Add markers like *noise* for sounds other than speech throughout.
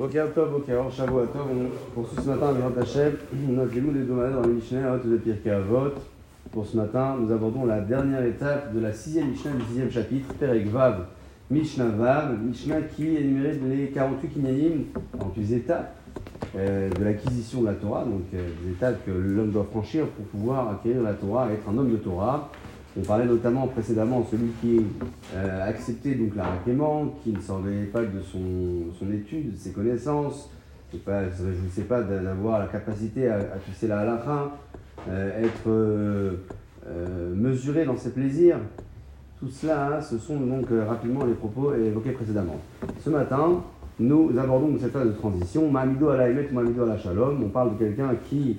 Boker Tov, Boker Shavuot Tov, on poursuit ce matin avec Hachem, *clears throat* notre hebdomadaire dans le Mishnah, Hot de Pirkei Avot. Pour ce matin, nous abordons la dernière étape de la sixième Mishnah du sixième chapitre, Perek Vav, Mishnah Vav, Mishnah qui énumérait les 48 kinyanim, 48 étapes euh, de l'acquisition de la Torah, donc euh, des étapes que l'homme doit franchir pour pouvoir acquérir la Torah, être un homme de Torah. On parlait notamment précédemment de celui qui euh, acceptait donc la qui ne s'en pas de son, son, étude, de ses connaissances, ne se réjouissait pas d'avoir la capacité à, à la halakha, euh, être euh, mesuré dans ses plaisirs. Tout cela, hein, ce sont donc rapidement les propos évoqués précédemment. Ce matin, nous abordons cette phase de transition, Mamido à la Mamido à la Shalom. On parle de quelqu'un qui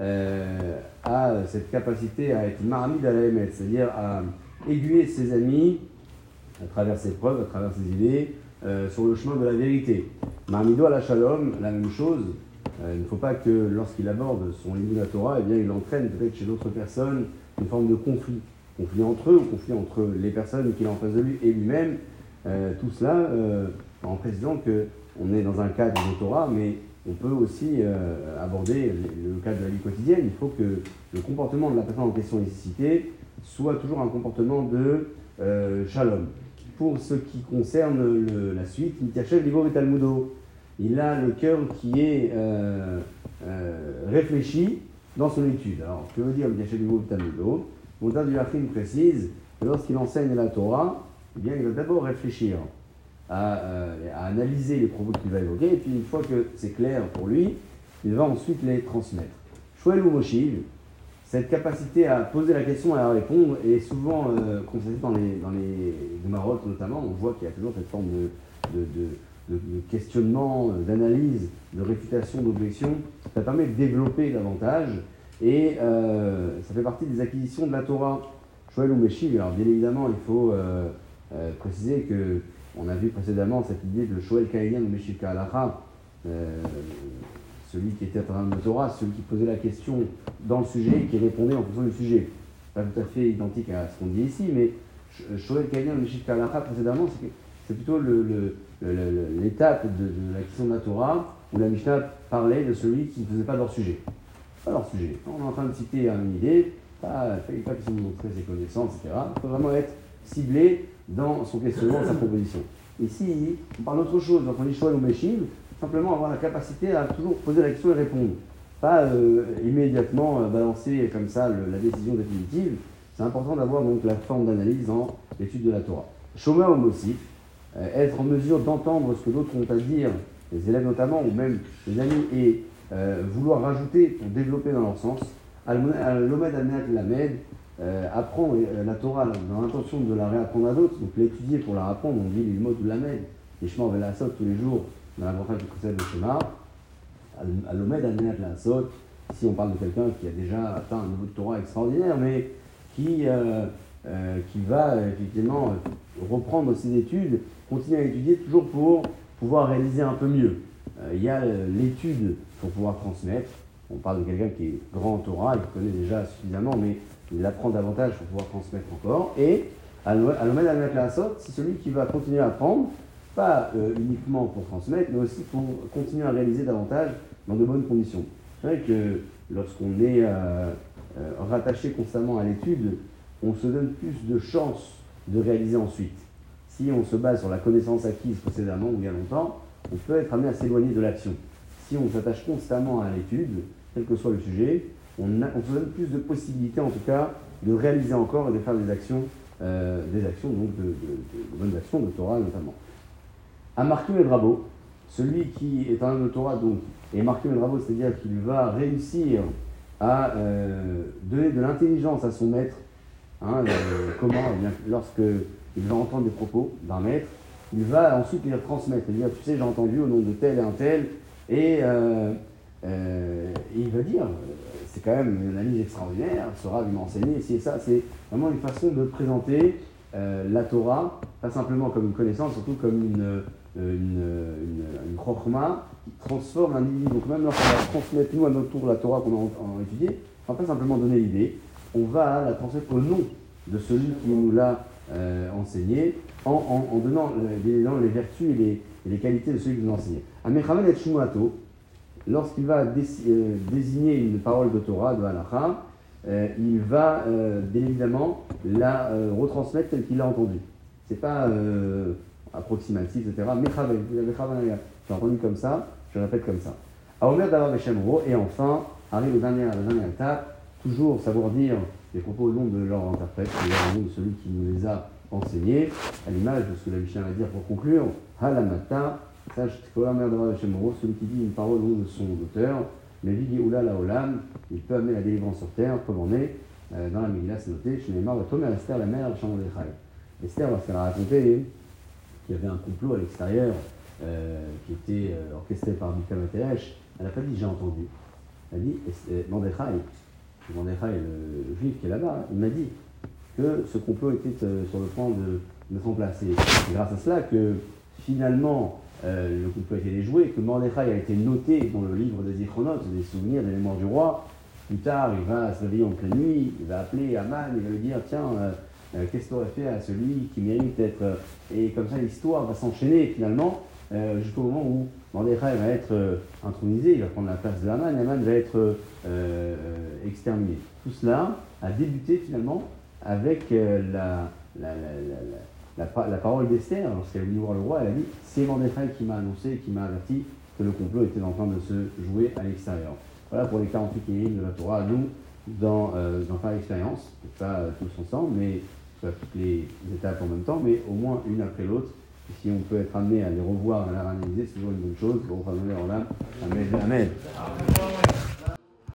euh, a cette capacité à être marmide à la c'est-à-dire à aiguiller ses amis à travers ses preuves, à travers ses idées, euh, sur le chemin de la vérité. Marmido à la shalom, la même chose. Euh, il ne faut pas que lorsqu'il aborde son livre de la Torah, eh bien, il entraîne peut-être chez d'autres personnes une forme de conflit. Conflit entre eux ou conflit entre les personnes qu'il a en face de lui et lui-même. tout cela en précisant qu'on est dans un cadre de Torah, mais on peut aussi euh, aborder le, cas de la vie quotidienne. Il faut que le comportement de la personne en question ici soit toujours un comportement de euh, shalom. Pour ce qui concerne la suite, Mitiachev Libo Talmudo, il a le cœur qui est euh, réfléchi dans son étude. Alors, que veut dire Mitiachev Libo Talmudo? Monta du précise que lorsqu'il enseigne la Torah, eh il va d'abord réfléchir euh, à, analyser les propos qu'il va évoquer, et puis une fois que c'est clair pour lui, il va ensuite les transmettre. Shmuel ou Moshiv, cette capacité à poser la question et à répondre est souvent euh, constatée dans les, dans les notamment. On voit qu'il y a toujours cette forme de, de, questionnement, d'analyse, de réfutation, d'objection. Ça permet de développer davantage et euh, ça fait partie des acquisitions de la Torah. Shmuel ou Moshiv, alors bien évidemment, il faut préciser que on a vu précédemment cette idée de Shoel ou Meshika Alacha, euh, celui qui était en de Torah, celui qui posait la question dans le sujet et qui répondait en fonction du sujet. Pas tout à fait identique à ce qu'on dit ici, mais Shoel Kaïnian ou Meshika Alacha précédemment, c'est plutôt l'étape de, de, la question de la Torah où la Mishnah parlait de celui qui ne faisait pas leur sujet. Pas leur sujet. On est en train de citer une idée, pas, pas question de montrer ses connaissances, etc. Il faut vraiment être ciblé dans son questionnement, sa proposition. Ici, on parle d'autre chose. Donc on dit choix ou méchiv, simplement avoir la capacité à toujours poser la question et répondre. Pas euh, immédiatement euh, balancer comme ça la décision définitive. C'est important d'avoir donc la forme d'analyse dans l'étude de la Torah. Ou Mosif, euh, être en mesure d'entendre ce que d'autres ont à dire, les élèves notamment, ou même les amis, et vouloir rajouter pour développer dans leur sens. Al-Lomed al-Lamed, euh, apprendre euh, la Torah dans l'intention de la réapprendre à d'autres, donc l'étudier pour la apprendre, on dit les mots de l'Amed, les chemins vers la tous les jours dans la du conseil de Shema, l'Omed à la saute, si on parle de quelqu'un qui a déjà atteint un niveau de Torah extraordinaire, mais qui, euh, qui va effectivement reprendre ses études, continuer à étudier toujours pour pouvoir réaliser un peu mieux. Il y a l'étude pour pouvoir transmettre. On parle de quelqu'un qui est grand Torah, il connaît déjà suffisamment, mais il apprend davantage pour pouvoir transmettre encore. Et à l'Omed al la c'est celui qui va continuer à apprendre, pas euh, uniquement pour transmettre, mais aussi pour continuer à réaliser davantage dans de bonnes conditions. C'est vrai que lorsqu'on est euh, euh, rattaché constamment à l'étude, on se donne plus de chances de réaliser ensuite. Si on se base sur la connaissance acquise précédemment ou bien longtemps, on peut être amené à s'éloigner de l'action. Si on s'attache constamment à l'étude, quel que soit le sujet, on, se donne plus de possibilités, en tout cas, de réaliser encore et de faire des actions, euh, des actions, donc de, bonnes actions, de Torah notamment. À Marquim et Bravo, celui qui est un homme de Torah, donc, et Marquim et Bravo, c'est-à-dire qu'il va réussir à euh, donner de l'intelligence à son maître, hein, comment, eh lorsqu'il va entendre des propos d'un maître, il va ensuite les transmettre, c'est-à-dire, tu sais, j'ai entendu au nom de tel et un tel, et, il va dire, c'est quand même une analyse extraordinaire, sera lui m'enseigner, c'est ça, c'est vraiment une façon de présenter euh, la Torah, pas simplement comme une connaissance, surtout comme une, euh, une, une, qui transforme individu. Donc même lorsqu'on va transmettre nous à notre tour la Torah qu'on a, étudiée, on va pas simplement donner l'idée, on va la transmettre au nom de celui qui nous l'a euh, enseigné, en, en, donnant les, les, vertus et les, les qualités de celui qui nous enseigne. Amechaven et Shmuato, lorsqu'il va euh, désigner une parole de Torah, de Halacha, euh, il va bien évidemment la retransmettre telle qu'il l'a entendue. C'est pas approximatif, etc. J'ai entendu comme ça, je répète comme ça. Aomer d'avoir et enfin, arrive la dernière étape, toujours savoir dire les propos au nom de leur interprète, au nom de celui qui nous les a enseignés, à l'image de ce que la Mishnah va dire pour conclure, Halamata, sache celui qui dit une parole au nom de son auteur, mais Vigi Oula la Olam, il peut amener la délivrance sur terre, comme on est, euh, dans la Megillah, c'est noté, chez Neymar, Tomer Esther, la mère, le Esther, lorsqu'elle a raconté qu'il y avait un complot à l'extérieur euh, qui était euh, orchestré par Bika elle n'a pas dit j'ai entendu. Elle a dit Mordechai, Mordechai, le, juif qui est là-bas, il m'a dit que ce complot était euh, sur le point de mettre en c'est grâce à cela que finalement le complot a été déjoué, que Mordechai a été noté dans le livre des Ichronotes, des souvenirs, des mémoires du roi. Plus tard, il va se réveiller en pleine nuit, il va appeler Aman, il va lui dire Tiens, qu'est-ce qu'on aurait fait à celui qui mérite d'être. Et comme ça, l'histoire va s'enchaîner finalement euh, jusqu'au moment où Mordechai va être euh, intronisé, il va prendre la place de Haman, Haman va être euh, exterminé. Tout cela a débuté finalement avec la, la, parole d'Esther, lorsqu'elle est venue voir le roi, elle a dit C'est Mordechai qui m'a annoncé, qui m'a averti que le complot était en train de se jouer à l'extérieur. Voilà pour les 48 lignes de la Torah, nous, dans, dans faire l'expérience, pas tous ensemble, mais toutes les étapes en même temps, mais au moins une après l'autre si on peut être amené à les revoir, à les réanalyser, c'est toujours une bonne chose. Bon, Amen. Amen.